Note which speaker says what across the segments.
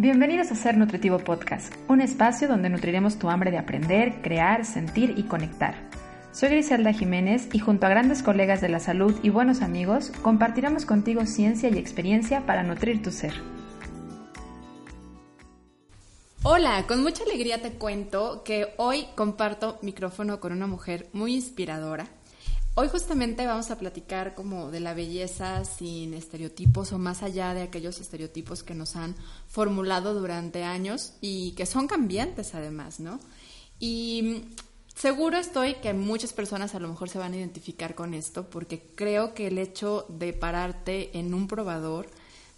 Speaker 1: Bienvenidos a Ser Nutritivo Podcast, un espacio donde nutriremos tu hambre de aprender, crear, sentir y conectar. Soy Griselda Jiménez y junto a grandes colegas de la salud y buenos amigos, compartiremos contigo ciencia y experiencia para nutrir tu ser.
Speaker 2: Hola, con mucha alegría te cuento que hoy comparto micrófono con una mujer muy inspiradora Hoy justamente vamos a platicar como de la belleza sin estereotipos o más allá de aquellos estereotipos que nos han formulado durante años y que son cambiantes además, ¿no? Y seguro estoy que muchas personas a lo mejor se van a identificar con esto porque creo que el hecho de pararte en un probador,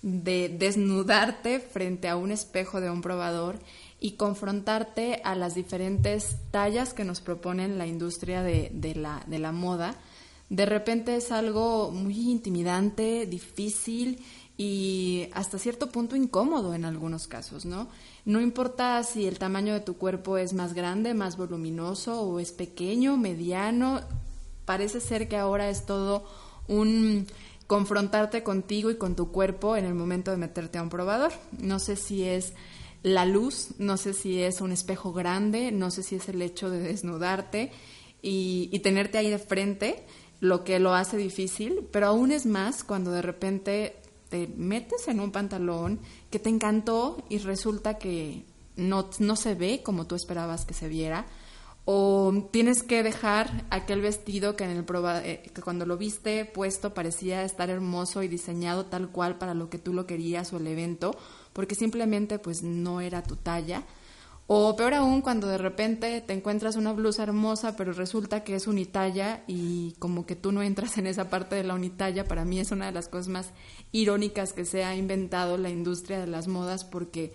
Speaker 2: de desnudarte frente a un espejo de un probador y confrontarte a las diferentes tallas que nos proponen la industria de, la, de la moda, de repente es algo muy intimidante, difícil y hasta cierto punto incómodo en algunos casos, ¿no? No importa si el tamaño de tu cuerpo es más grande, más voluminoso o es pequeño, mediano, parece ser que ahora es todo un confrontarte contigo y con tu cuerpo en el momento de meterte a un probador. No sé si es la luz, no sé si es un espejo grande, no sé si es el hecho de desnudarte y, y tenerte ahí de frente lo que lo hace difícil, pero aún es más cuando de repente te metes en un pantalón que te encantó y resulta que no, no se ve como tú esperabas que se viera, o tienes que dejar aquel vestido que, en el eh, que cuando lo viste puesto parecía estar hermoso y diseñado tal cual para lo que tú lo querías o el evento, porque simplemente pues no era tu talla o peor aún, cuando de repente te encuentras una blusa hermosa, pero resulta que es unitalla y como que tú no entras en esa parte de la unitalla, para mí es una de las cosas más irónicas que se ha inventado la industria de las modas porque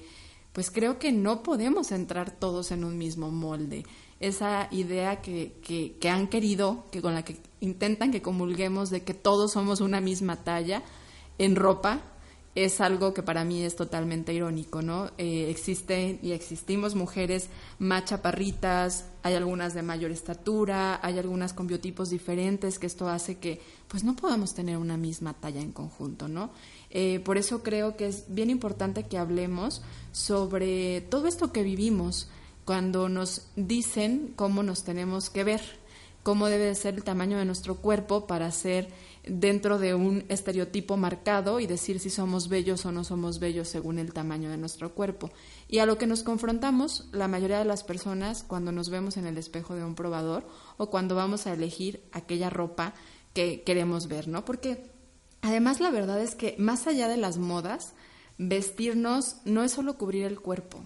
Speaker 2: pues creo que no podemos entrar todos en un mismo molde. Esa idea que, que, que han querido, que con la que intentan que comulguemos de que todos somos una misma talla en ropa, es algo que para mí es totalmente irónico, ¿no? Eh, existen y existimos mujeres más chaparritas, hay algunas de mayor estatura, hay algunas con biotipos diferentes, que esto hace que pues no podamos tener una misma talla en conjunto, ¿no? Eh, por eso creo que es bien importante que hablemos sobre todo esto que vivimos cuando nos dicen cómo nos tenemos que ver, cómo debe ser el tamaño de nuestro cuerpo para ser dentro de un estereotipo marcado y decir si somos bellos o no somos bellos según el tamaño de nuestro cuerpo. Y a lo que nos confrontamos la mayoría de las personas cuando nos vemos en el espejo de un probador o cuando vamos a elegir aquella ropa que queremos ver, ¿no? Porque además la verdad es que más allá de las modas, vestirnos no es solo cubrir el cuerpo.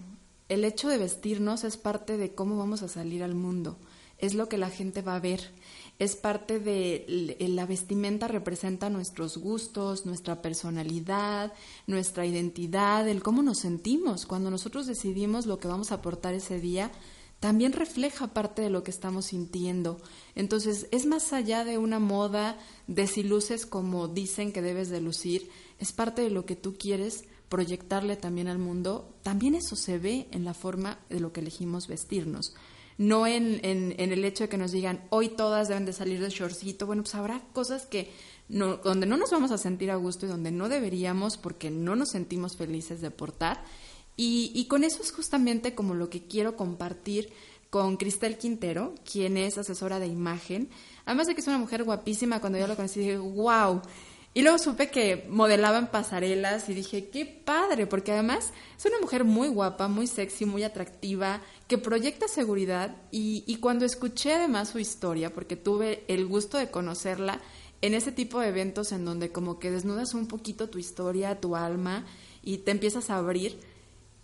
Speaker 2: El hecho de vestirnos es parte de cómo vamos a salir al mundo, es lo que la gente va a ver es parte de la vestimenta representa nuestros gustos, nuestra personalidad, nuestra identidad, el cómo nos sentimos. Cuando nosotros decidimos lo que vamos a aportar ese día, también refleja parte de lo que estamos sintiendo. Entonces, es más allá de una moda de si luces como dicen que debes de lucir, es parte de lo que tú quieres proyectarle también al mundo. También eso se ve en la forma de lo que elegimos vestirnos no en, en, el hecho de que nos digan hoy todas deben de salir de shortcito. Bueno, pues habrá cosas que no, donde no nos vamos a sentir a gusto y donde no deberíamos porque no nos sentimos felices de portar. Y, y con eso es justamente como lo que quiero compartir con Cristel Quintero, quien es asesora de imagen. Además de que es una mujer guapísima, cuando yo la conocí dije, wow, y luego supe que modelaba en pasarelas y dije, qué padre, porque además es una mujer muy guapa, muy sexy, muy atractiva, que proyecta seguridad y, y cuando escuché además su historia, porque tuve el gusto de conocerla en ese tipo de eventos en donde como que desnudas un poquito tu historia, tu alma y te empiezas a abrir,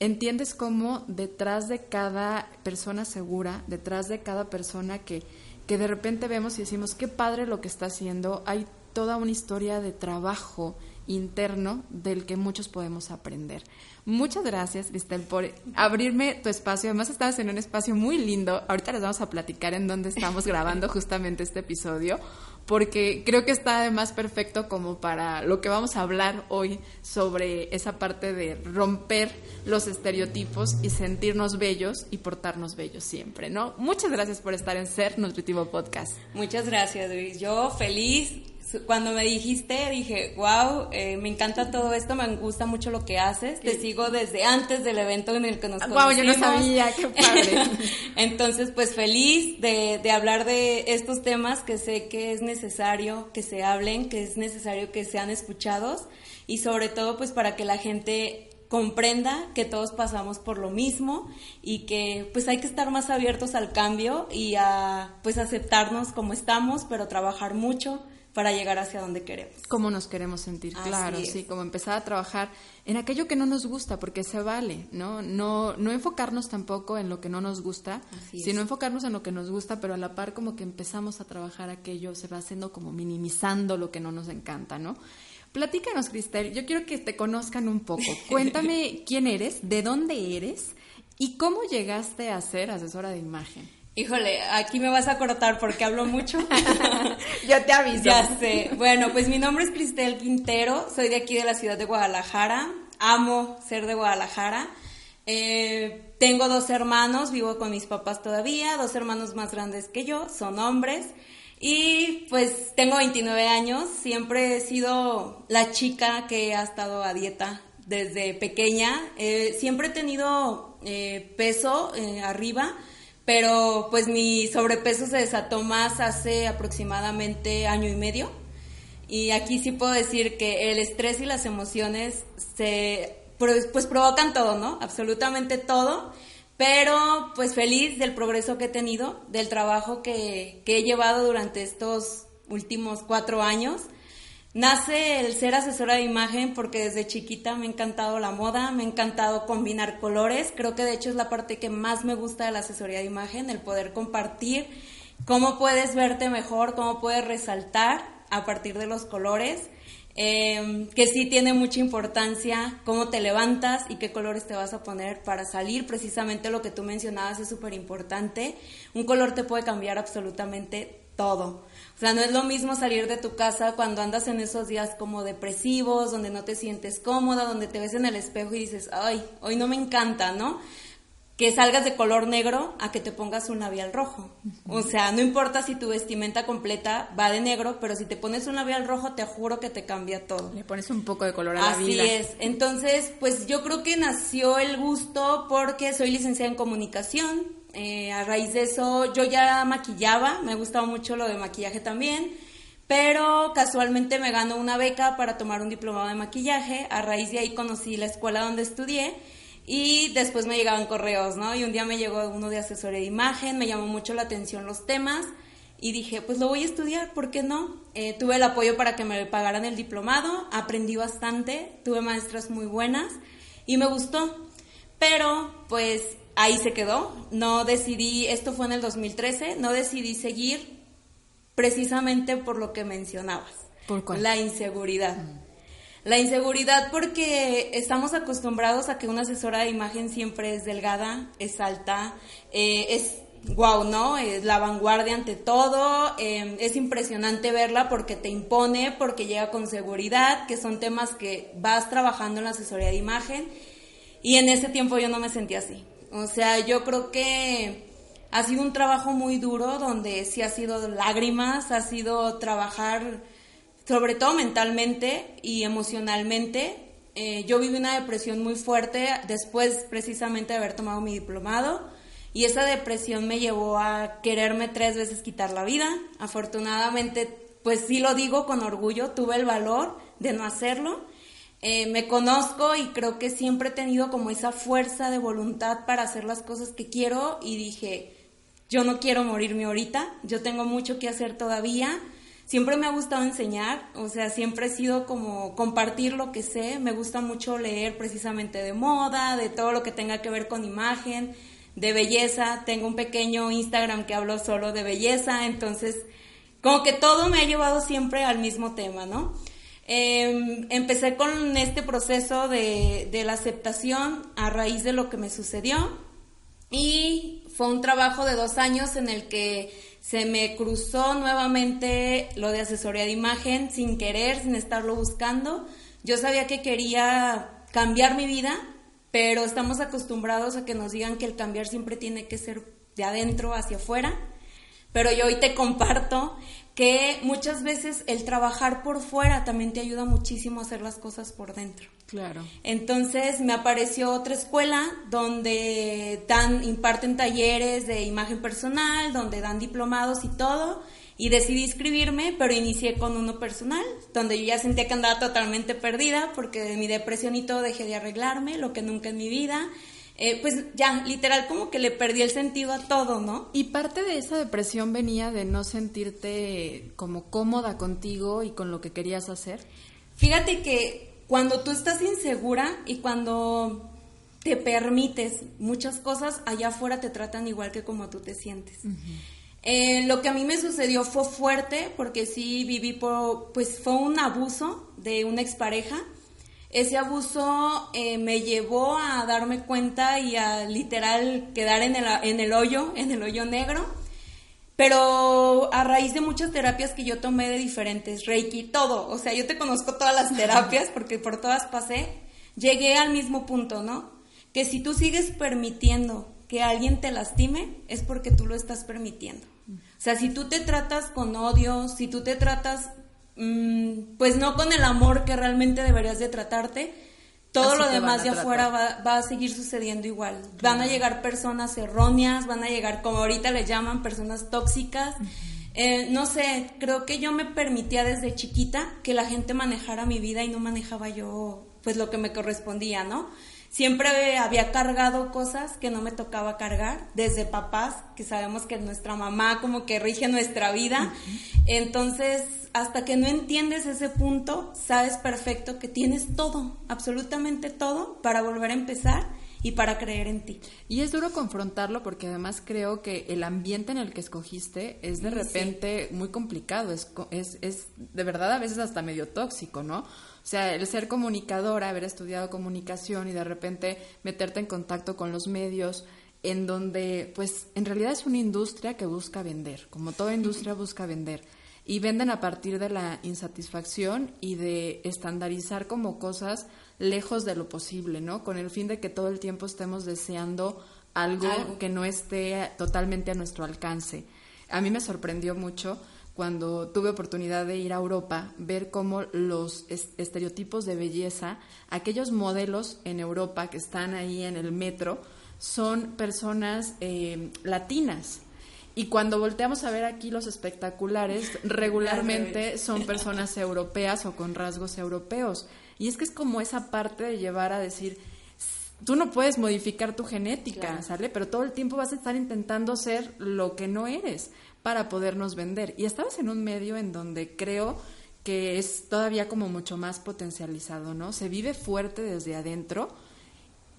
Speaker 2: entiendes cómo detrás de cada persona segura, detrás de cada persona que, que de repente vemos y decimos, qué padre lo que está haciendo, hay toda una historia de trabajo interno del que muchos podemos aprender. Muchas gracias, Cristel, por abrirme tu espacio. Además, estabas en un espacio muy lindo. Ahorita les vamos a platicar en dónde estamos grabando justamente este episodio, porque creo que está además perfecto como para lo que vamos a hablar hoy sobre esa parte de romper los estereotipos y sentirnos bellos y portarnos bellos siempre, ¿no? Muchas gracias por estar en Ser Nutritivo Podcast.
Speaker 3: Muchas gracias, Luis. Yo feliz Cuando me dijiste, dije, wow, eh, me encanta todo esto, me gusta mucho lo que haces. Te sigo desde antes del evento en el que nos conocimos.
Speaker 2: Wow, yo no sabía, qué padre.
Speaker 3: Entonces, pues feliz de, de hablar de estos temas que sé que es necesario que se hablen, que es necesario que sean escuchados y sobre todo, pues para que la gente comprenda que todos pasamos por lo mismo y que pues hay que estar más abiertos al cambio y a pues aceptarnos como estamos, pero trabajar mucho para llegar hacia donde queremos.
Speaker 2: Cómo nos queremos sentir, claro, sí, como empezar a trabajar en aquello que no nos gusta, porque se vale, ¿no? No, no enfocarnos tampoco en lo que no nos gusta, sino enfocarnos en lo que nos gusta, pero a la par como que empezamos a trabajar aquello, se va haciendo como minimizando lo que no nos encanta, ¿no? Platícanos, Cristel, yo quiero que te conozcan un poco. Cuéntame quién eres, de dónde eres y cómo llegaste a ser asesora de imagen.
Speaker 3: Híjole, aquí me vas a cortar porque hablo mucho.
Speaker 2: ya te aviso.
Speaker 3: Ya sé. Bueno, pues mi nombre es Cristel Quintero, soy de aquí de la ciudad de Guadalajara. Amo ser de Guadalajara. Eh, tengo dos hermanos, vivo con mis papás todavía, dos hermanos más grandes que yo, son hombres. Y pues tengo 29 años, siempre he sido la chica que ha estado a dieta desde pequeña. Eh, siempre he tenido eh, peso eh, arriba, pero pues mi sobrepeso se desató más hace aproximadamente año y medio. Y aquí sí puedo decir que el estrés y las emociones se pues, provocan todo, ¿no? Absolutamente todo. Pero pues feliz del progreso que he tenido, del trabajo que, he llevado durante estos últimos cuatro años. Nace el ser asesora de imagen porque desde chiquita me ha encantado la moda, me ha encantado combinar colores. Creo que de hecho es la parte que más me gusta de la asesoría de imagen, el poder compartir cómo puedes verte mejor, cómo puedes resaltar a partir de los colores. Em, que sí tiene mucha importancia cómo te levantas y qué colores te vas a poner para salir. Precisamente lo que tú mencionabas es súper importante. Un color te puede cambiar absolutamente todo. O sea, no es lo mismo salir de tu casa cuando andas en esos días como depresivos, donde no te sientes cómoda, donde te ves en el espejo y dices, ay, hoy no me encanta, ¿no? que salgas de color negro a que te pongas un labial rojo. O sea, no importa si tu vestimenta completa va de negro, pero si te pones un labial rojo, te juro que te cambia todo.
Speaker 2: Le pones un poco de color a la vida.
Speaker 3: Así es. Entonces, pues yo creo que nació el gusto porque soy licenciada en comunicación. Eh, a raíz de eso, yo ya maquillaba, me gustaba mucho lo de maquillaje también. Pero casualmente me ganó una beca para tomar un diplomado de maquillaje. A raíz de ahí conocí la escuela donde estudié y después me llegaban correos, ¿no? Y un día me llegó uno de asesoría de imagen, me llamó mucho la atención los temas y dije, pues lo voy a estudiar, ¿por qué no? Eh, tuve el apoyo para que me pagaran el diplomado, aprendí bastante, tuve maestras muy buenas y me gustó. Pero pues ahí se quedó, no decidí, esto fue en el 2013, no decidí seguir precisamente por lo que mencionabas.
Speaker 2: ¿Por cuál?
Speaker 3: La inseguridad. La inseguridad porque estamos acostumbrados a que una asesora de imagen siempre es delgada, es alta, eh, es wow, ¿no? Es la vanguardia ante todo, em, es impresionante verla porque te impone, porque llega con seguridad, que son temas que vas trabajando en la asesoría de imagen y en ese tiempo yo no me sentía así. O sea, yo creo que ha sido un trabajo muy duro donde sí ha sido lágrimas, ha sido trabajar sobre todo mentalmente y emocionalmente. Eh, yo viví una depresión muy fuerte después precisamente de haber tomado mi diplomado y esa depresión me llevó a quererme tres veces quitar la vida. Afortunadamente, pues sí lo digo con orgullo, tuve el valor de no hacerlo. Eh, me conozco y creo que siempre he tenido como esa fuerza de voluntad para hacer las cosas que quiero y dije, yo no quiero morirme ahorita, yo tengo mucho que hacer todavía. Siempre me ha gustado enseñar, o sea, siempre he sido como compartir lo que sé, me gusta mucho leer precisamente de moda, de todo lo que tenga que ver con imagen, de belleza, tengo un pequeño Instagram que hablo solo de belleza, entonces como que todo me ha llevado siempre al mismo tema, ¿no? Em, empecé con este proceso de, de la aceptación a raíz de lo que me sucedió y fue un trabajo de dos años en el que se me cruzó nuevamente lo de asesoría de imagen sin querer, sin estarlo buscando. Yo sabía que quería cambiar mi vida, pero estamos acostumbrados a que nos digan que el cambiar siempre tiene que ser de adentro hacia afuera. Pero yo hoy te comparto que muchas veces el trabajar por fuera también te ayuda muchísimo a hacer las cosas por dentro.
Speaker 2: Claro.
Speaker 3: Entonces me apareció otra escuela donde dan, imparten talleres de imagen personal, donde dan diplomados y todo. Y decidí inscribirme, pero inicié con uno personal, donde yo ya sentía que andaba totalmente perdida porque de mi depresión y todo dejé de arreglarme, lo que nunca en mi vida. Eh, pues ya, literal, como que le perdí el sentido a todo, ¿no?
Speaker 2: Y parte de esa depresión venía de no sentirte como cómoda contigo y con lo que querías hacer.
Speaker 3: Fíjate que cuando tú estás insegura y cuando te permites muchas cosas, allá afuera te tratan igual que como tú te sientes. Eh, lo que a mí me sucedió fue fuerte porque sí viví por, pues fue un abuso de una expareja ese abuso eh, me llevó a darme cuenta y a literal quedar en el, en el hoyo, en el hoyo negro. Pero a raíz de muchas terapias que yo tomé de diferentes, Reiki, todo, o sea, yo te conozco todas las terapias porque por todas pasé, llegué al mismo punto, ¿no? Que si tú sigues permitiendo que alguien te lastime, es porque tú lo estás permitiendo. O sea, si tú te tratas con odio, si tú te tratas pues no con el amor que realmente deberías de tratarte, todo lo demás de afuera va, a seguir sucediendo igual. Van a llegar personas erróneas, van a llegar, como ahorita le llaman, personas tóxicas. Eh, no sé, creo que yo me permitía desde chiquita que la gente manejara mi vida y no manejaba yo pues lo que me correspondía, ¿no? Siempre había cargado cosas que no me tocaba cargar, desde papás, que sabemos que nuestra mamá como que rige nuestra vida. Entonces, hasta que no entiendes ese punto, sabes perfecto que tienes todo, absolutamente todo, para volver a empezar y para creer en ti.
Speaker 2: Y es duro confrontarlo porque además creo que el ambiente en el que escogiste es de repente muy complicado, es, es, es de verdad a veces hasta medio tóxico, ¿no? O sea, el ser comunicadora, haber estudiado comunicación y de repente meterte en contacto con los medios, en donde, pues, en realidad es una industria que busca vender, como toda industria busca vender. Y venden a partir de la insatisfacción y de estandarizar como cosas lejos de lo posible, ¿no? Con el fin de que todo el tiempo estemos deseando algo, algo. que no esté totalmente a nuestro alcance. A mí me sorprendió mucho cuando tuve oportunidad de ir a Europa, ver cómo los estereotipos de belleza, aquellos modelos en Europa que están ahí en el metro, son personas eh, latinas. Y cuando volteamos a ver aquí los espectaculares, regularmente son personas europeas o con rasgos europeos. Y es que es como esa parte de llevar a decir, tú no puedes modificar tu genética, ¿sale? Pero todo el tiempo vas a estar intentando ser lo que no eres para podernos vender. Y estabas en un medio en donde creo que es todavía como mucho más potencializado, ¿no? Se vive fuerte desde adentro.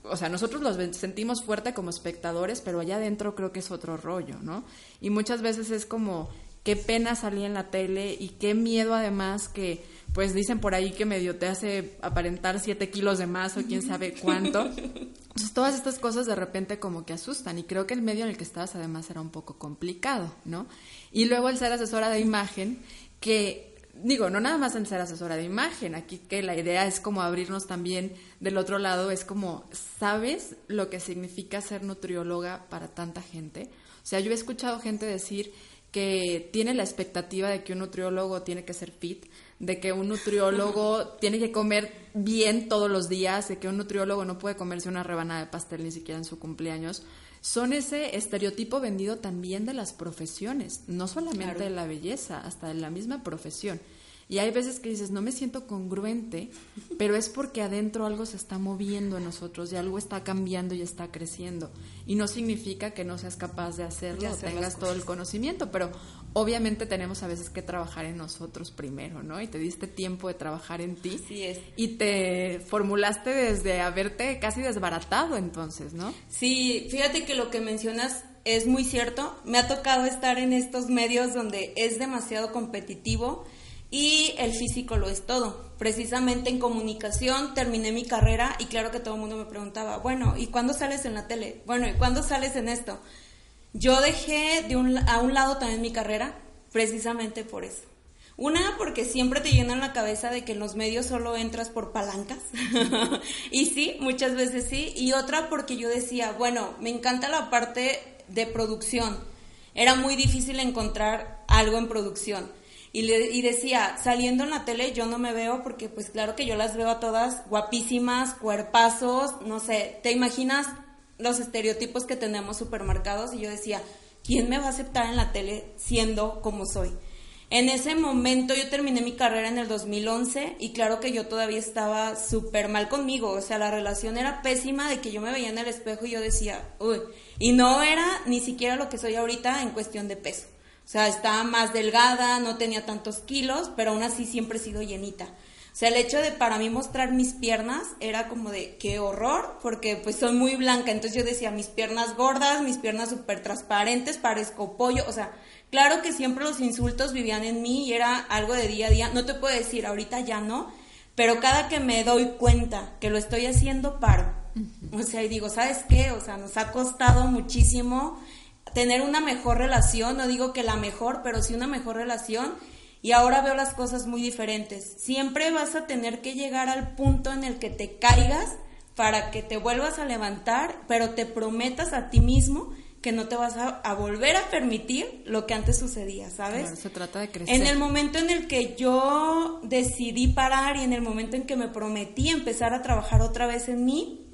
Speaker 2: O sea, nosotros los sentimos fuerte como espectadores, pero allá adentro creo que es otro rollo, ¿no? Y muchas veces es como, qué pena salir en la tele y qué miedo además que, pues dicen por ahí que medio te hace aparentar siete kilos de más o quién sabe cuánto. Entonces todas estas cosas de repente como que asustan y creo que el medio en el que estabas además era un poco complicado, ¿no? Y luego el ser asesora de imagen, que digo, no nada más en ser asesora de imagen, aquí que la idea es como abrirnos también del otro lado, es como, ¿sabes lo que significa ser nutrióloga para tanta gente? O sea, yo he escuchado gente decir que tiene la expectativa de que un nutriólogo tiene que ser fit, de que un nutriólogo tiene que comer bien todos los días, de que un nutriólogo no puede comerse una rebanada de pastel ni siquiera en su cumpleaños, son ese estereotipo vendido también de las profesiones, no solamente de la belleza, hasta de la misma profesión. Y hay veces que dices, no me siento congruente, pero es porque adentro algo se está moviendo en nosotros y algo está cambiando y está creciendo. Y no significa que no seas capaz de hacerlo, tengas todo el conocimiento, pero obviamente tenemos a veces que trabajar en nosotros primero, ¿no? Y te diste tiempo de trabajar en ti.
Speaker 3: Sí es.
Speaker 2: Y te formulaste desde haberte casi desbaratado entonces, ¿no?
Speaker 3: Sí, fíjate que lo que mencionas es muy cierto. Me ha tocado estar en estos medios donde es demasiado competitivo y el físico lo es todo. Precisamente en comunicación terminé mi carrera y claro que todo el mundo me preguntaba, bueno, ¿y cuándo sales en la tele? Bueno, ¿y cuándo sales en esto? Yo dejé de un, a un lado también mi carrera precisamente por eso. Una, porque siempre te llenan la cabeza de que en los medios solo entras por palancas. y sí, muchas veces sí. Y otra, porque yo decía, bueno, me encanta la parte de producción. Era muy difícil encontrar algo en producción Y, y decía, saliendo en la tele yo no me veo porque pues claro que yo las veo a todas guapísimas, cuerpazos, no sé, ¿te imaginas los estereotipos que tenemos supermercados? Y yo decía, ¿quién me va a aceptar en la tele siendo como soy? En ese momento yo terminé mi carrera en el 2011 y claro que yo todavía estaba súper mal conmigo, o sea, la relación era pésima de que yo me veía en el espejo y yo decía, uy, y no era ni siquiera lo que soy ahorita en cuestión de peso. O sea, estaba más delgada, no tenía tantos kilos, pero aún así siempre he sido llenita. O sea, el hecho de para mí mostrar mis piernas era como de qué horror, porque pues soy muy blanca, entonces yo decía mis piernas gordas, mis piernas súper transparentes, parezco pollo, o sea, Claro que siempre los insultos vivían en mí y era algo de día a día. No te puedo decir, ahorita ya no, pero cada que me doy cuenta que lo estoy haciendo, paro. O sea, y digo, ¿sabes qué? O sea, nos ha costado muchísimo tener una mejor relación, no digo que la mejor, pero sí una mejor relación. Y ahora veo las cosas muy diferentes. Siempre vas a tener que llegar al punto en el que te caigas para que te vuelvas a levantar, pero te prometas a ti mismo que no te vas a, volver a permitir lo que antes sucedía, ¿sabes?
Speaker 2: se trata de crecer.
Speaker 3: En el momento en el que yo decidí parar y en el momento en que me prometí empezar a trabajar otra vez en mí,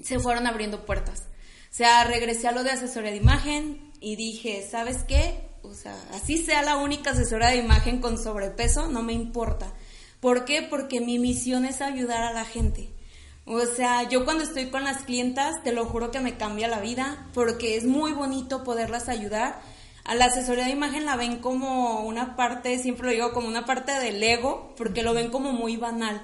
Speaker 3: se fueron abriendo puertas. O sea, regresé a lo de asesoría de imagen y dije, ¿sabes qué? O sea, así sea la única asesora de imagen con sobrepeso, no me importa. ¿Por qué? Porque mi misión es ayudar a la gente. O sea, yo cuando estoy con las clientas, te lo juro que me cambia la vida, porque es muy bonito poderlas ayudar. A la asesoría de imagen la ven como una parte, siempre lo digo, como una parte del ego, porque lo ven como muy banal.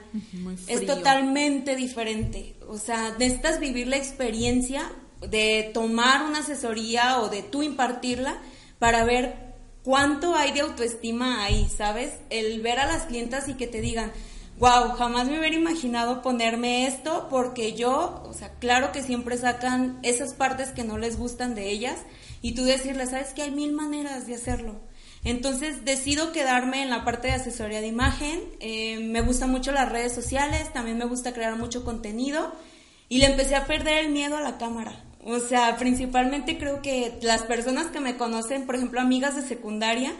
Speaker 3: es totalmente diferente. O sea, necesitas vivir la experiencia de tomar una asesoría o de tú impartirla para ver cuánto hay de autoestima ahí, ¿sabes? El ver a las clientas y que te digan, wow, jamás me hubiera imaginado ponerme esto porque yo, o sea, claro que siempre sacan esas partes que no les gustan de ellas y tú decirles, sabes que hay mil maneras de hacerlo. Entonces decido quedarme en la parte de asesoría de imagen, eh, me gustan mucho las redes sociales, también me gusta crear mucho contenido y le empecé a perder el miedo a la cámara. O sea, principalmente creo que las personas que me conocen, por ejemplo, amigas de secundaria,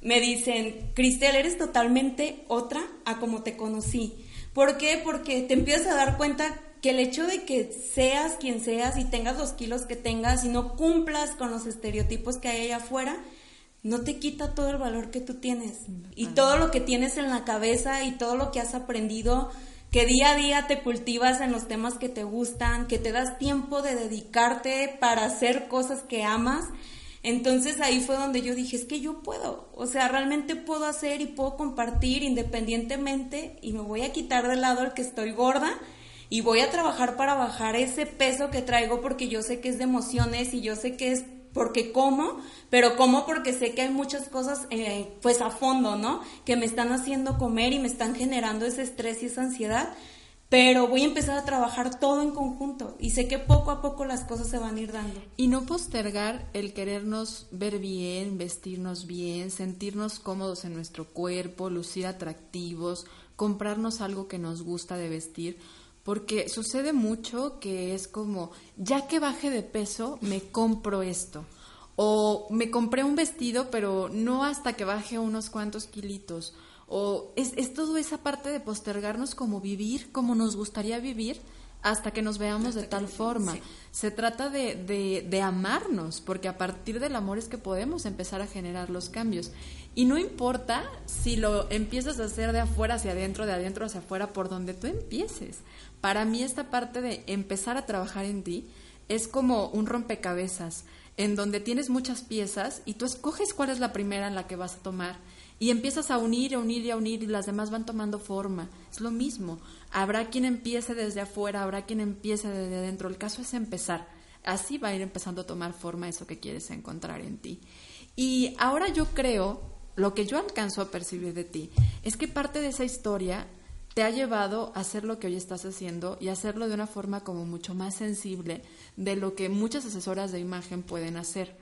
Speaker 3: me dicen, Cristel, eres totalmente otra a como te conocí. ¿Por qué? Porque te empiezas a dar cuenta que el hecho de que seas quien seas y tengas los kilos que tengas y no cumplas con los estereotipos que hay allá afuera, no te quita todo el valor que tú tienes y todo lo que tienes en la cabeza y todo lo que has aprendido, que día a día te cultivas en los temas que te gustan, que te das tiempo de dedicarte para hacer cosas que amas. Entonces ahí fue donde yo dije, es que yo puedo, o sea, realmente puedo hacer y puedo compartir independientemente y me voy a quitar de lado el que estoy gorda y voy a trabajar para bajar ese peso que traigo porque yo sé que es de emociones y yo sé que es porque como, pero como porque sé que hay muchas cosas eh, pues a fondo, ¿no? Que me están haciendo comer y me están generando ese estrés y esa ansiedad pero voy a empezar a trabajar todo en conjunto y sé que poco a poco las cosas se van a ir dando.
Speaker 2: Y no postergar el querernos ver bien, vestirnos bien, sentirnos cómodos en nuestro cuerpo, lucir atractivos, comprarnos algo que nos gusta de vestir, porque sucede mucho que es como, ya que baje de peso, me compro esto. O me compré un vestido, pero no hasta que baje unos cuantos kilitos o es, es toda esa parte de postergarnos como vivir, como nos gustaría vivir, hasta que nos veamos de tal forma. Se trata de, de, de, amarnos, porque a partir del amor es que podemos empezar a generar los cambios. Y no importa si lo empiezas a hacer de afuera hacia adentro, de adentro hacia afuera, por donde tú empieces. Para mí esta parte de empezar a trabajar en ti es como un rompecabezas, en donde tienes muchas piezas y tú escoges cuál es la primera en la que vas a tomar y empiezas a unir, a unir y a unir y las demás van tomando forma. Es lo mismo. Habrá quien empiece desde afuera, habrá quien empiece desde adentro. El caso es empezar. Así va a ir empezando a tomar forma eso que quieres encontrar en ti. Y ahora yo creo, lo que yo alcanzo a percibir de ti, es que parte de esa historia te ha llevado a hacer lo que hoy estás haciendo y hacerlo de una forma como mucho más sensible de lo que muchas asesoras de imagen pueden hacer.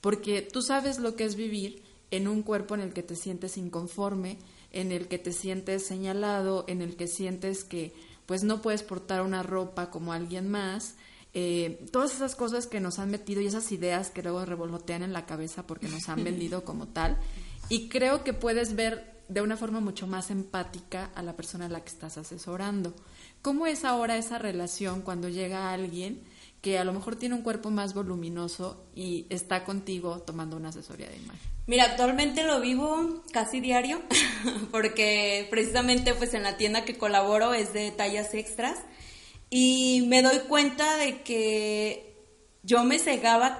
Speaker 2: Porque tú sabes lo que es vivir en un cuerpo en el que te sientes inconforme, en el que te sientes señalado, en el que sientes que pues no puedes portar una ropa como alguien más, eh, todas esas cosas que nos han metido y esas ideas que luego revolotean en la cabeza porque nos han vendido como tal. y creo que puedes ver de una forma mucho más empática a la persona a la que estás asesorando. ¿Cómo es ahora esa relación cuando llega alguien que a lo mejor tiene un cuerpo más voluminoso y está contigo tomando una asesoría de imagen?
Speaker 3: Mira, actualmente lo vivo casi diario porque precisamente pues en la tienda que colaboro es de tallas extras y me doy cuenta de que yo me cegaba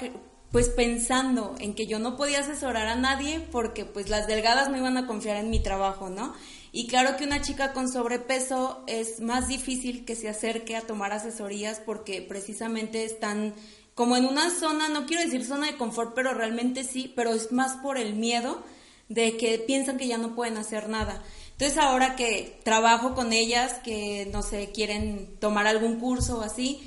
Speaker 3: pues pensando en que yo no podía asesorar a nadie porque pues las delgadas no iban a confiar en mi trabajo, ¿no? Y claro que una chica con sobrepeso es más difícil que se acerque a tomar asesorías porque precisamente están como en una zona, no quiero decir zona de confort, pero realmente sí, pero es más por el miedo de que piensan que ya no pueden hacer nada. Entonces ahora que trabajo con ellas, que no sé, quieren tomar algún curso o así,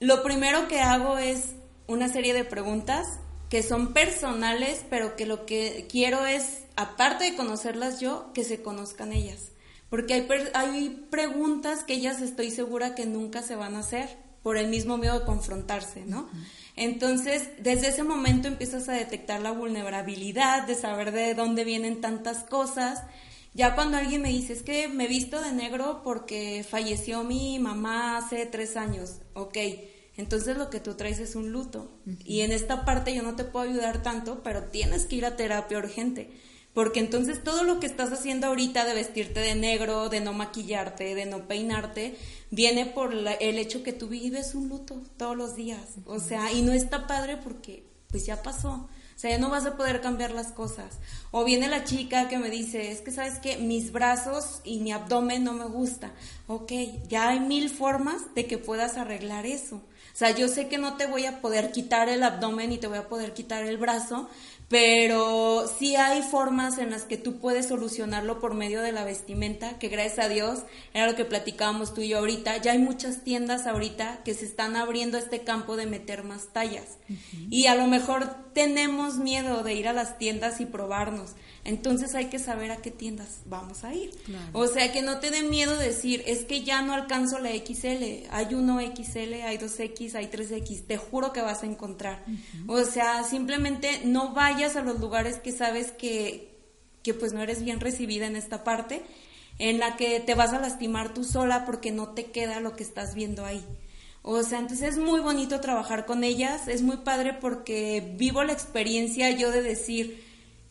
Speaker 3: lo primero que hago es una serie de preguntas que son personales, pero que lo que quiero es, aparte de conocerlas yo, que se conozcan ellas. Porque hay, hay preguntas que ellas estoy segura que nunca se van a hacer por el mismo miedo de confrontarse, ¿no? Entonces, desde ese momento empiezas a detectar la vulnerabilidad, de saber de dónde vienen tantas cosas. Ya cuando alguien me dice, es que me visto de negro porque falleció mi mamá hace tres años, ok entonces lo que tú traes es un luto. Y en esta parte yo no te puedo ayudar tanto, pero tienes que ir a terapia urgente. Porque entonces todo lo que estás haciendo ahorita de vestirte de negro, de no maquillarte, de no peinarte, viene por el hecho que tú vives un luto todos los días. O sea, y no está padre porque pues ya pasó. O sea, ya no vas a poder cambiar las cosas. O viene la chica que me dice, es que sabes que mis brazos y mi abdomen no me gusta. Ok, ya hay mil formas de que puedas arreglar eso. O sea, yo sé que no te voy a poder quitar el abdomen y te voy a poder quitar el brazo, pero sí hay formas en las que tú puedes solucionarlo por medio de la vestimenta, que gracias a Dios era lo que platicábamos tú y yo ahorita, ya hay muchas tiendas ahorita que se están abriendo este campo de meter más tallas. Y a lo mejor tenemos miedo de ir a las tiendas y probarnos. Entonces hay que saber a qué tiendas vamos a ir. O sea, que no te dé miedo decir, es que ya no alcanzo la XL, hay uno XL, hay 2X, hay 3X, te juro que vas a encontrar. O sea, simplemente no vayas a los lugares que sabes que, que pues no eres bien recibida en esta parte, en la que te vas a lastimar tú sola porque no te queda lo que estás viendo ahí. O sea, entonces es muy bonito trabajar con ellas, es muy padre porque vivo la experiencia yo de decir,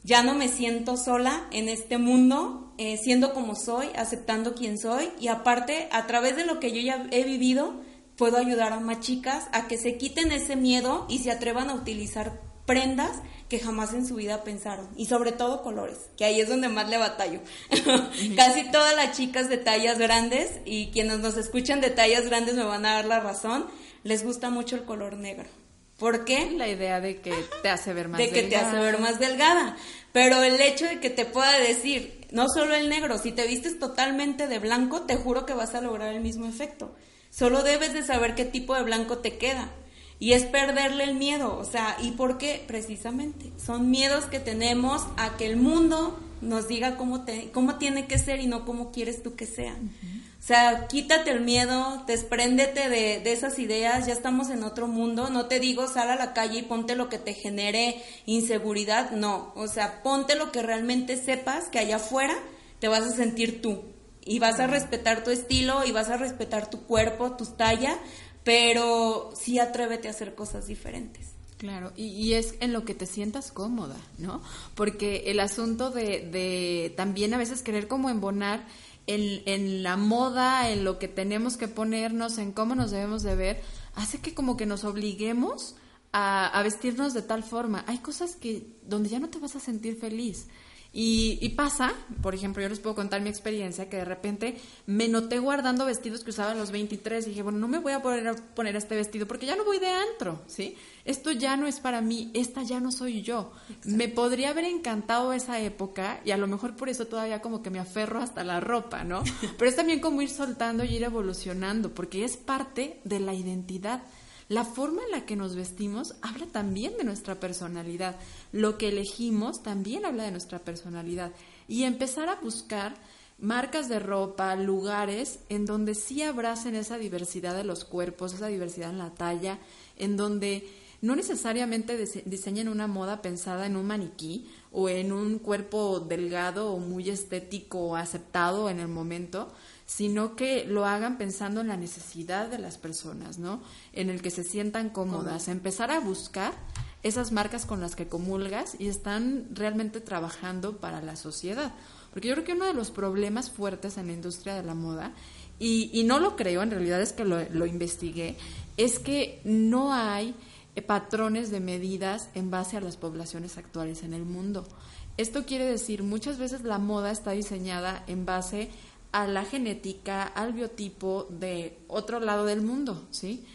Speaker 3: ya no me siento sola en este mundo, eh, siendo como soy, aceptando quién soy y aparte, a través de lo que yo ya he vivido, puedo ayudar a más chicas a que se quiten ese miedo y se atrevan a utilizar prendas que jamás en su vida pensaron y sobre todo colores, que ahí es donde más le batallo. Casi todas las chicas de tallas grandes y quienes nos escuchan de tallas grandes me van a dar la razón, les gusta mucho el color negro. ¿Por qué?
Speaker 2: La idea de que te hace ver más
Speaker 3: delgada. De que te hace ver más delgada. Pero el hecho de que te pueda decir, no solo el negro, si te vistes totalmente de blanco, te juro que vas a lograr el mismo efecto. Solo debes de saber qué tipo de blanco te queda. Y es perderle el miedo, o sea, ¿y por qué? Precisamente, son miedos que tenemos a que el mundo nos diga cómo, te, cómo tiene que ser y no cómo quieres tú que sea. O sea, quítate el miedo, despréndete de, de, esas ideas, ya estamos en otro mundo. No te digo sal a la calle y ponte lo que te genere inseguridad, no. O sea, ponte lo que realmente sepas que allá afuera te vas a sentir tú. Y vas a respetar tu estilo y vas a respetar tu cuerpo, tu talla, pero sí atrévete a hacer cosas diferentes.
Speaker 2: Claro, y, es en lo que te sientas cómoda, ¿no? Porque el asunto de, de también a veces querer como embonar en, en, la moda, en lo que tenemos que ponernos, en cómo nos debemos de ver, hace que como que nos obliguemos a, a, vestirnos de tal forma. Hay cosas que donde ya no te vas a sentir feliz. Y, pasa, por ejemplo, yo les puedo contar mi experiencia, que de repente me noté guardando vestidos que usaba a los 23 y dije, bueno, no me voy a poner, poner este vestido porque ya no voy de antro, ¿sí? Esto ya no es para mí, esta ya no soy yo. Me podría haber encantado esa época y a lo mejor por eso todavía como que me aferro hasta la ropa, ¿no? Pero es también como ir soltando y ir evolucionando, porque es parte de la identidad. La forma en la que nos vestimos habla también de nuestra personalidad. Lo que elegimos también habla de nuestra personalidad. Y empezar a buscar marcas de ropa, lugares en donde sí abracen esa diversidad de los cuerpos, esa diversidad en la talla, en donde no necesariamente diseñen una moda pensada en un maniquí o en un cuerpo delgado o muy estético o aceptado en el momento, sino que lo hagan pensando en la necesidad de las personas, ¿no? En el que se sientan cómodas, empezar a buscar esas marcas con las que comulgas y están realmente trabajando para la sociedad. Porque yo creo que uno de los problemas fuertes en la industria de la moda, y, no lo creo, en realidad es que lo, lo investigué, es que no hay eh, patrones de medidas en base a las poblaciones actuales en el mundo. Esto quiere decir, muchas veces la moda está diseñada en base a la genética, al biotipo de otro lado del mundo, ¿sí?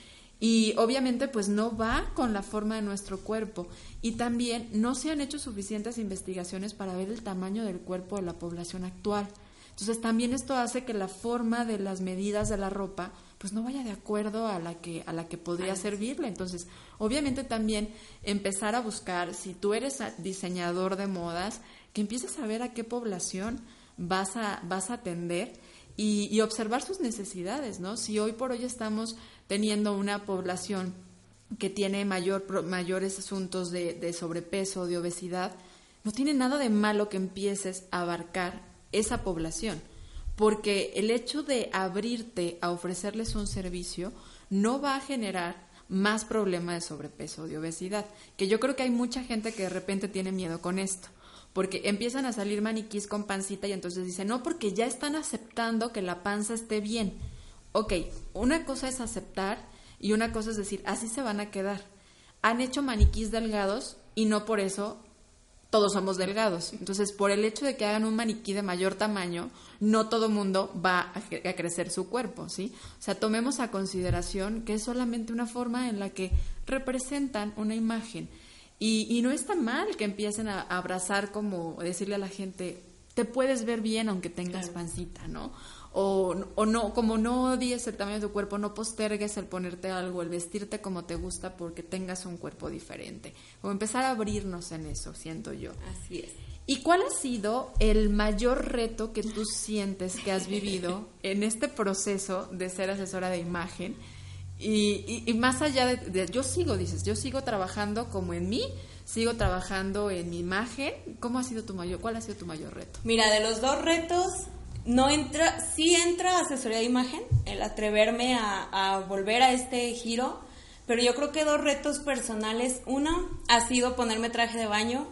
Speaker 2: Y obviamente pues no va con la forma de nuestro cuerpo y también no se han hecho suficientes investigaciones para ver el tamaño del cuerpo de la población actual. Entonces también esto hace que la forma de las medidas de la ropa pues no vaya de acuerdo a la que a la que podría servirle. Entonces, obviamente también empezar a buscar si tú eres diseñador de modas, que empieces a ver a qué población vas a vas a atender y, observar sus necesidades, ¿no? Si hoy por hoy estamos teniendo una población que tiene mayor, mayores asuntos de, de sobrepeso, de obesidad, no tiene nada de malo que empieces a abarcar esa población porque el hecho de abrirte a ofrecerles un servicio no va a generar más problemas de sobrepeso o de obesidad, que yo creo que hay mucha gente que de repente tiene miedo con esto, porque empiezan a salir maniquís con pancita y entonces dicen, no, porque ya están aceptando que la panza esté bien. Ok, una cosa es aceptar y una cosa es decir, así se van a quedar. Han hecho maniquís delgados y no por eso todos somos delgados. Entonces, por el hecho de que hagan un maniquí de mayor tamaño, no todo mundo va a, crecer su cuerpo, ¿sí? O sea, tomemos a consideración que es solamente una forma en la que representan una imagen. Y, no está mal que empiecen a, abrazar como decirle a la gente, te puedes ver bien aunque tengas pancita, ¿no? o, o, no, como no odies el tamaño de tu cuerpo, no postergues el ponerte algo, el vestirte como te gusta porque tengas un cuerpo diferente. O empezar a abrirnos en eso, siento yo.
Speaker 3: Así es.
Speaker 2: ¿Y cuál ha sido el mayor reto que tú sientes que has vivido en este proceso de ser asesora de imagen? Y, y, más allá de, yo sigo, dices, yo sigo trabajando como en mí, sigo trabajando en mi imagen. ¿Cómo ha sido tu mayor, cuál ha sido tu mayor reto?
Speaker 3: Mira, de los dos retos, no entra, sí entra asesoría de imagen, el atreverme a, volver a este giro, pero yo creo que dos retos personales. Uno ha sido ponerme traje de baño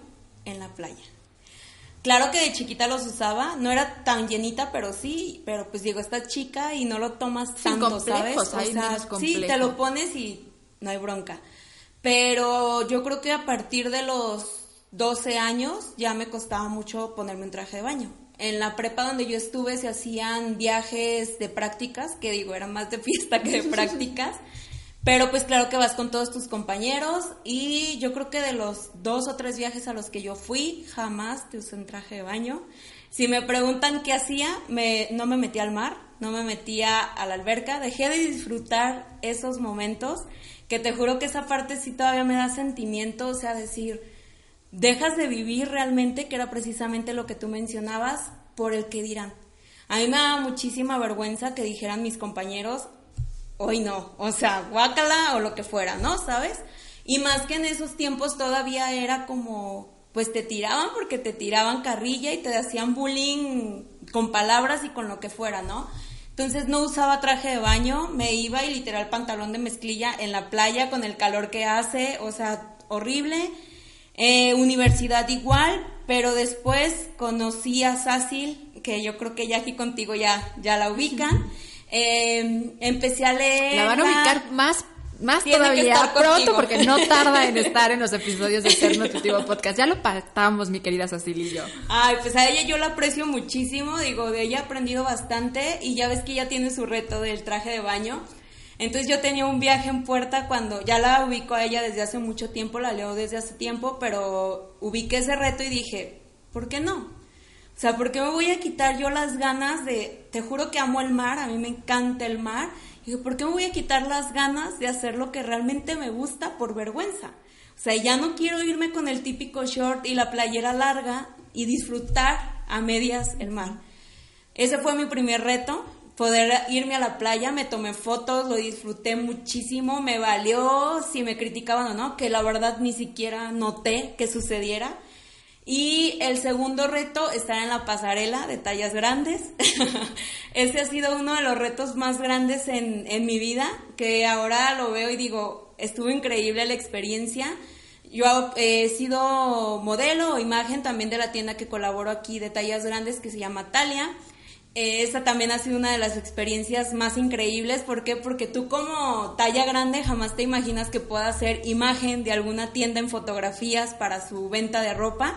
Speaker 3: en la playa. Claro que de chiquita los usaba, no era tan llenita, pero sí, pero pues digo, esta chica y no lo tomas tanto, ¿sabes? O sea, sí, te lo pones y no hay bronca. Pero yo creo que a partir de los 12 años ya me costaba mucho ponerme un traje de baño en la prepa donde yo estuve se hacían viajes de prácticas, que digo, era más de fiesta que de prácticas. Pero pues claro que vas con todos tus compañeros y yo creo que de los dos o tres viajes a los que yo fui, jamás te usé un traje de baño. Si me preguntan qué hacía, no me metía al mar, no me metía a la alberca, dejé de disfrutar esos momentos, que te juro que esa parte sí todavía me da sentimiento, o sea, decir, dejas de vivir realmente, que era precisamente lo que tú mencionabas, por el que dirán. A mí me daba muchísima vergüenza que dijeran mis compañeros, hoy no, o sea, guácala o lo que fuera, ¿no? ¿Sabes? Y más que en esos tiempos todavía era como, pues te tiraban porque te tiraban carrilla y te hacían bullying con palabras y con lo que fuera, ¿no? Entonces no usaba traje de baño, me iba y literal pantalón de mezclilla en la playa con el calor que hace, o sea, horrible. Eh, universidad igual, pero después conocí a Sácil, que yo creo que ya aquí contigo ya, ya la ubican. Eh, empecé a leer.
Speaker 2: La van a ubicar más más todavía pronto porque no tarda en estar en los episodios de Ser Nutritivo Podcast. Ya lo pactamos, mi querida Sacil y yo.
Speaker 3: Ay, pues a ella yo la aprecio muchísimo, digo, de ella he aprendido bastante y ya ves que ella tiene su reto del traje de baño. Entonces yo tenía un viaje en puerta cuando ya la ubico a ella desde hace mucho tiempo, la leo desde hace tiempo, pero ubiqué ese reto y dije, ¿por qué no? O sea, ¿por qué me voy a quitar yo las ganas de, te juro que amo el mar, a mí me encanta el mar, y ¿por qué me voy a quitar las ganas de hacer lo que realmente me gusta por vergüenza? O sea, ya no quiero irme con el típico short y la playera larga y disfrutar a medias el mar. Ese fue mi primer reto, poder irme a la playa, me tomé fotos, lo disfruté muchísimo, me valió si me criticaban o no, que la verdad ni siquiera noté que sucediera. Y el segundo reto, estar en la pasarela de tallas grandes. Ese ha sido uno de los retos más grandes en, en mi vida, que ahora lo veo y digo, estuvo increíble la experiencia. Yo he sido modelo o imagen también de la tienda que colaboro aquí de tallas grandes que se llama Talia. Eh, esta también ha sido una de las experiencias más increíbles. ¿Por qué? Porque tú como talla grande jamás te imaginas que pueda ser imagen de alguna tienda en fotografías para su venta de ropa.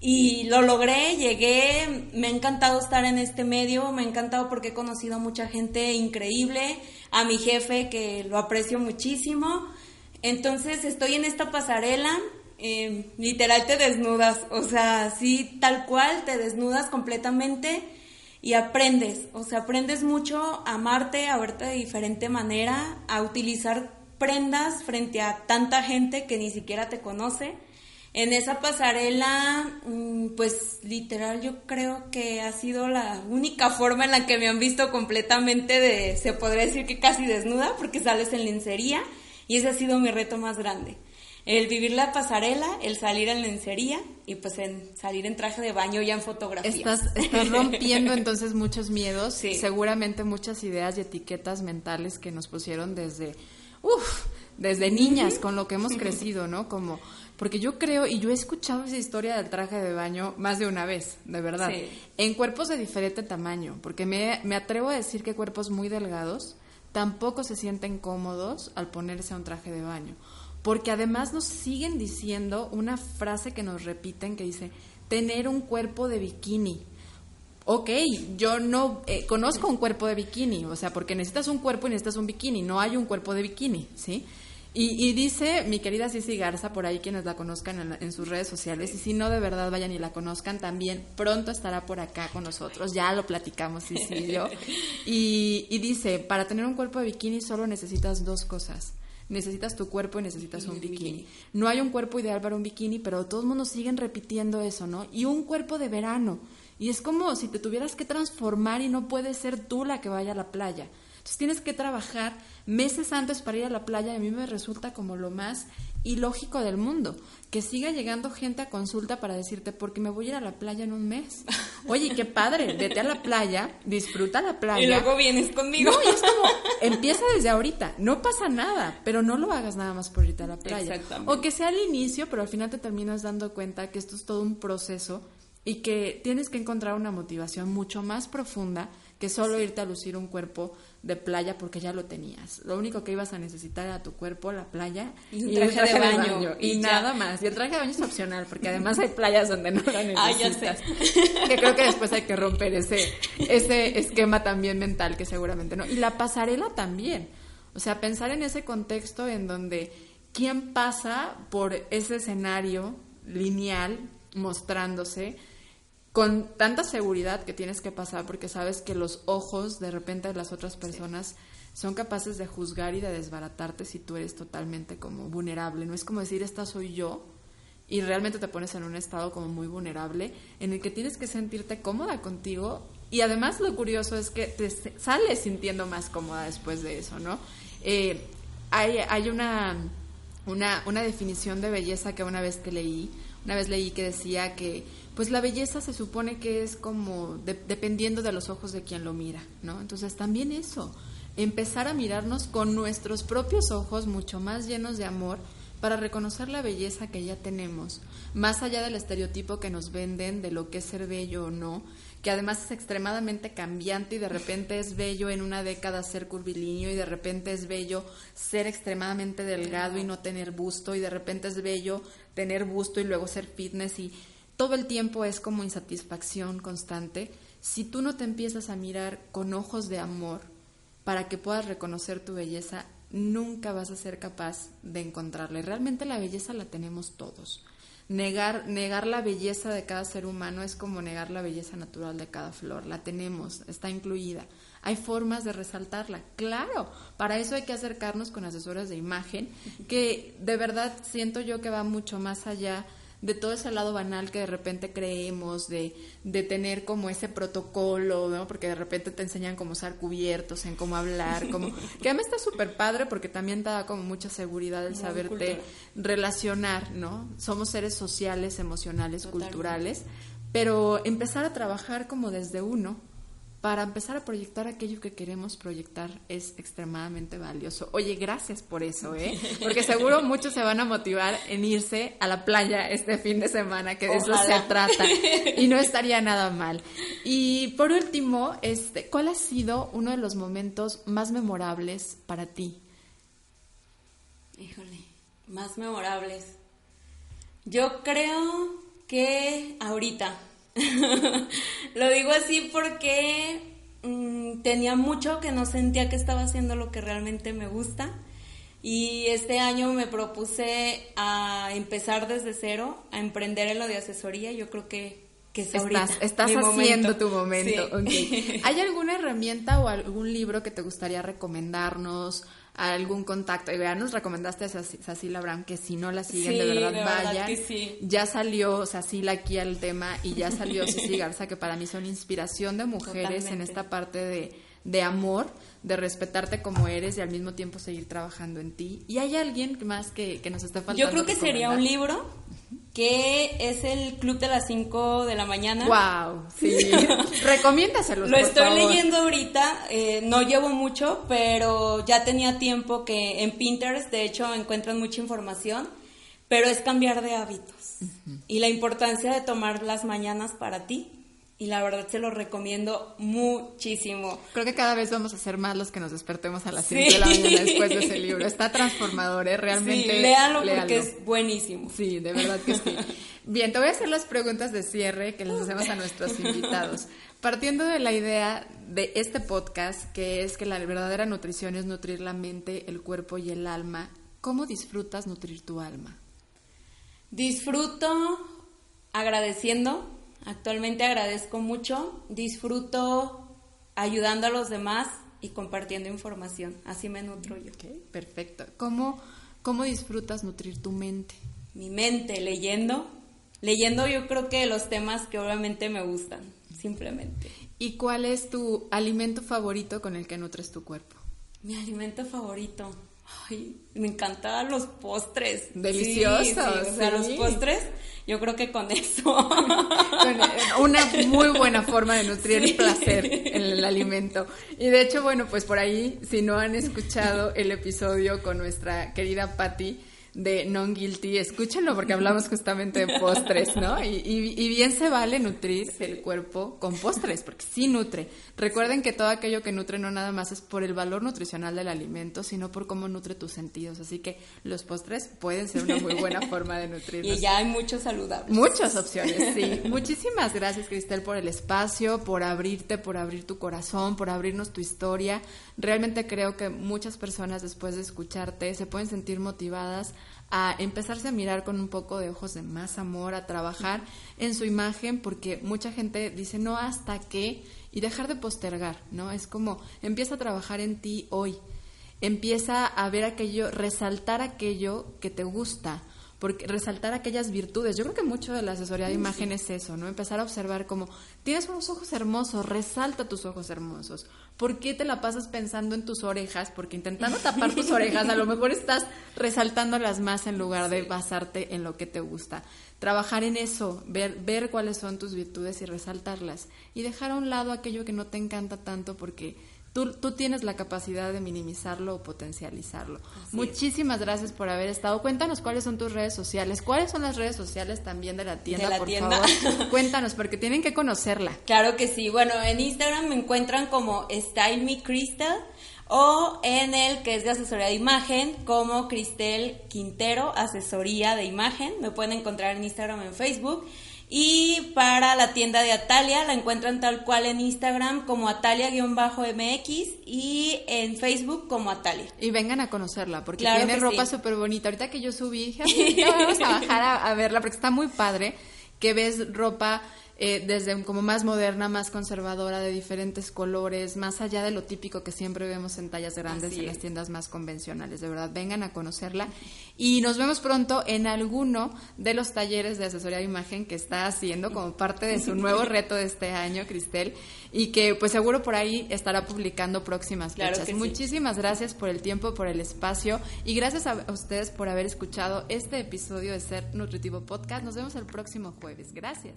Speaker 3: Y lo logré, llegué, me ha encantado estar en este medio, me ha encantado porque he conocido a mucha gente increíble, a mi jefe que lo aprecio muchísimo. Entonces estoy en esta pasarela, eh, literal te desnudas, o sea, sí, tal cual, te desnudas completamente y aprendes, o sea, aprendes mucho a amarte, a verte de diferente manera, a utilizar prendas frente a tanta gente que ni siquiera te conoce. En esa pasarela, mm, pues literal yo creo que ha sido la única forma en la que me han visto completamente de, se podría decir que casi desnuda, porque sales en lencería y ese ha sido mi reto más grande el vivir la pasarela, el salir en lencería y pues en salir en traje de baño ya en fotografía.
Speaker 2: Estás, rompiendo entonces muchos miedos, seguramente muchas ideas y etiquetas mentales que nos pusieron desde, uff, desde niñas, con lo que hemos crecido, ¿no? Como, porque yo creo, y yo he escuchado esa historia del traje de baño más de una vez, de verdad, en cuerpos de diferente tamaño, porque me, me atrevo a decir que cuerpos muy delgados tampoco se sienten cómodos al ponerse a un traje de baño porque además nos siguen diciendo una frase que nos repiten que dice, tener un cuerpo de bikini. Ok, yo no eh, conozco un cuerpo de bikini, o sea, porque necesitas un cuerpo y necesitas un bikini, no hay un cuerpo de bikini, ¿sí? Y, dice mi querida Cici Garza, por ahí quienes la conozcan en, sus redes sociales, y si no de verdad vayan y la conozcan también, pronto estará por acá con nosotros, ya lo platicamos Cici y yo. Y, y dice, para tener un cuerpo de bikini solo necesitas dos cosas, necesitas tu cuerpo y necesitas un bikini. No hay un cuerpo ideal para un bikini, pero todos mundo siguen repitiendo eso, ¿no? Y un cuerpo de verano. Y es como si te tuvieras que transformar y no puedes ser tú la que vaya a la playa. Entonces tienes que trabajar meses antes para ir a la playa y a mí me resulta como lo más ilógico del mundo. Que siga llegando gente a consulta para decirte, porque me voy a ir a la playa en un mes. Oye, qué padre, vete a la playa, disfruta la playa.
Speaker 3: Y luego vienes conmigo.
Speaker 2: No, y es como, empieza desde ahorita, no pasa nada, pero no lo hagas nada más por irte a la playa. O que sea al inicio, pero al final te terminas dando cuenta que esto es todo un proceso y que tienes que encontrar una motivación mucho más profunda que solo irte a lucir un cuerpo de playa porque ya lo tenías. Lo único que ibas a necesitar era tu cuerpo, la playa
Speaker 3: y un traje, de, baño,
Speaker 2: y, nada más. Y el traje de baño es opcional porque además hay playas donde no la necesitas. Que creo que después hay que romper ese ese esquema también mental que seguramente no. Y la pasarela también. O sea, pensar en ese contexto en donde quién pasa por ese escenario lineal mostrándose con tanta seguridad que tienes que pasar porque sabes que los ojos de repente de las otras personas son capaces de juzgar y de desbaratarte si tú eres totalmente como vulnerable. No es como decir, esta soy yo y realmente te pones en un estado como muy vulnerable en el que tienes que sentirte cómoda contigo y además lo curioso es que te sales sintiendo más cómoda después de eso, ¿no? Eh, hay, hay una, una, una definición de belleza que una vez que leí, una vez leí que decía que pues la belleza se supone que es como dependiendo de los ojos de quien lo mira, ¿no? Entonces también eso, empezar a mirarnos con nuestros propios ojos mucho más llenos de amor para reconocer la belleza que ya tenemos, más allá del estereotipo que nos venden de lo que es ser bello o no, que además es extremadamente cambiante y de repente es bello en una década ser curvilíneo y de repente es bello ser extremadamente delgado y no tener busto y de repente es bello tener busto y luego ser fitness y todo el tiempo es como insatisfacción constante, si tú no te empiezas a mirar con ojos de amor para que puedas reconocer tu belleza, nunca vas a ser capaz de encontrarla. Y realmente la belleza la tenemos todos. Negar, negar la belleza de cada ser humano es como negar la belleza natural de cada flor. La tenemos, está incluida. Hay formas de resaltarla. Claro, para eso hay que acercarnos con asesoras de imagen, que de verdad siento yo que va mucho más allá de todo ese lado banal que de repente creemos, de, de tener como ese protocolo, ¿no? Porque de repente te enseñan cómo usar cubiertos, en cómo hablar, como... Que a mí está súper padre porque también te da como mucha seguridad el saberte relacionar, ¿no? Somos seres sociales, emocionales, culturales, pero empezar a trabajar como desde uno para empezar a proyectar aquello que queremos proyectar es extremadamente valioso. Oye, gracias por eso, ¿eh? Porque seguro muchos se van a motivar en irse a la playa este fin de semana, que de eso se trata, y no estaría nada mal. Y por último, este, ¿cuál ha sido uno de los momentos más memorables para ti?
Speaker 3: Híjole, más memorables. Yo creo que ahorita lo digo así porque mm, tenía mucho que no sentía que estaba haciendo lo que realmente me gusta. Y este año me propuse a empezar desde cero, a emprender en lo de asesoría. Yo creo que, que es
Speaker 2: estás, estás haciendo tu momento. ¿Hay alguna herramienta o algún libro que te gustaría recomendarnos? Algún contacto. Y ya nos recomendaste a Sacila Abraham que si no la siguen, de verdad, vaya Ya salió Sacila aquí al tema y ya salió Ceci Garza, que para mí son inspiración de mujeres en esta parte de, de amor, de respetarte como eres y al mismo tiempo seguir trabajando en ti. ¿Y hay alguien más que, que nos está faltando?
Speaker 3: Yo creo que sería un libro que es el Club de las 5 de la mañana.
Speaker 2: ¡Wow! Sí. Recomiéndaselo.
Speaker 3: Lo estoy leyendo ahorita, eh, no llevo mucho, pero ya tenía tiempo que en Pinterest, de hecho, encuentran mucha información, pero es cambiar de hábitos y la importancia de tomar las mañanas para ti y la verdad se lo recomiendo muchísimo.
Speaker 2: Creo que cada vez vamos a ser más los que nos despertemos a las 5 de la mañana después de ese libro. Está transformador, ¿eh? Realmente.
Speaker 3: Sí, léalo, porque es buenísimo.
Speaker 2: Sí, de verdad que sí. Bien, te voy a hacer las preguntas de cierre que les hacemos a nuestros invitados. Partiendo de la idea de este podcast, que es que la verdadera nutrición es nutrir la mente, el cuerpo y el alma, ¿cómo disfrutas nutrir tu alma?
Speaker 3: Disfruto agradeciendo Actualmente agradezco mucho, disfruto ayudando a los demás y compartiendo información. Así me nutro yo.
Speaker 2: perfecto. ¿Cómo, ¿Cómo disfrutas nutrir tu mente?
Speaker 3: Mi mente, leyendo. Leyendo yo creo que los temas que obviamente me gustan, simplemente.
Speaker 2: ¿Y cuál es tu alimento favorito con el que nutres tu cuerpo?
Speaker 3: Mi alimento favorito. Ay, me encantaban los postres.
Speaker 2: Deliciosos.
Speaker 3: o sea, los postres, yo creo que con eso.
Speaker 2: Una muy buena forma de nutrir el placer en el alimento. Y de hecho, bueno, pues por ahí, si no han escuchado el episodio con nuestra querida Patti, de Non Guilty, escúchenlo porque hablamos justamente de postres, ¿no? Y, y, bien se vale nutrir el cuerpo con postres, porque sí nutre. Recuerden que todo aquello que nutre no nada más es por el valor nutricional del alimento, sino por cómo nutre tus sentidos. Así que los postres pueden ser una muy buena forma de nutrirlos.
Speaker 3: Y ya hay muchos saludables.
Speaker 2: Muchas opciones, sí. Muchísimas gracias, Cristel, por el espacio, por abrirte, por abrir tu corazón, por abrirnos tu historia. Realmente creo que muchas personas después de escucharte se pueden sentir motivadas a empezarse a mirar con un poco de ojos de más amor, a trabajar en su imagen, porque mucha gente dice, no, hasta qué, y dejar de postergar, ¿no? Es como, empieza a trabajar en ti hoy, empieza a ver aquello, resaltar aquello que te gusta, porque resaltar aquellas virtudes. Yo creo que mucho de la asesoría de imagen es eso, ¿no? Empezar a observar como, tienes unos ojos hermosos, resalta tus ojos hermosos. ¿Por qué te la pasas pensando en tus orejas? Porque intentando tapar tus orejas, a lo mejor estás resaltándolas más en lugar de basarte en lo que te gusta. Trabajar en eso, ver, ver cuáles son tus virtudes y resaltarlas. Y dejar a un lado aquello que no te encanta tanto porque Tú, tú, tienes la capacidad de minimizarlo o potencializarlo. Muchísimas gracias por haber estado. Cuéntanos cuáles son tus redes sociales. ¿Cuáles son las redes sociales también de la tienda,
Speaker 3: de la
Speaker 2: por
Speaker 3: tienda.
Speaker 2: favor? Cuéntanos, porque tienen que conocerla.
Speaker 3: Claro que sí. Bueno, en Instagram me encuentran como Style Me Crystal o en el que es de asesoría de imagen como Cristel Quintero, asesoría de imagen. Me pueden encontrar en Instagram, en Facebook. Y para la tienda de Atalia la encuentran tal cual en Instagram como Atalia-MX y en Facebook como Atalia.
Speaker 2: Y vengan a conocerla porque tiene ropa súper bonita. Ahorita que yo subí, dije, vamos a bajar a, verla porque está muy padre que ves ropa eh, desde como más moderna, más conservadora, de diferentes colores, más allá de lo típico que siempre vemos en tallas grandes en las tiendas más convencionales. De verdad, vengan a conocerla y nos vemos pronto en alguno de los talleres de asesoría de imagen que está haciendo como parte de su nuevo reto de este año, Cristel, y que pues seguro por ahí estará publicando próximas fechas. Muchísimas gracias por el tiempo, por el espacio y gracias a ustedes por haber escuchado este episodio de Ser Nutritivo Podcast. Nos vemos el próximo jueves. Gracias.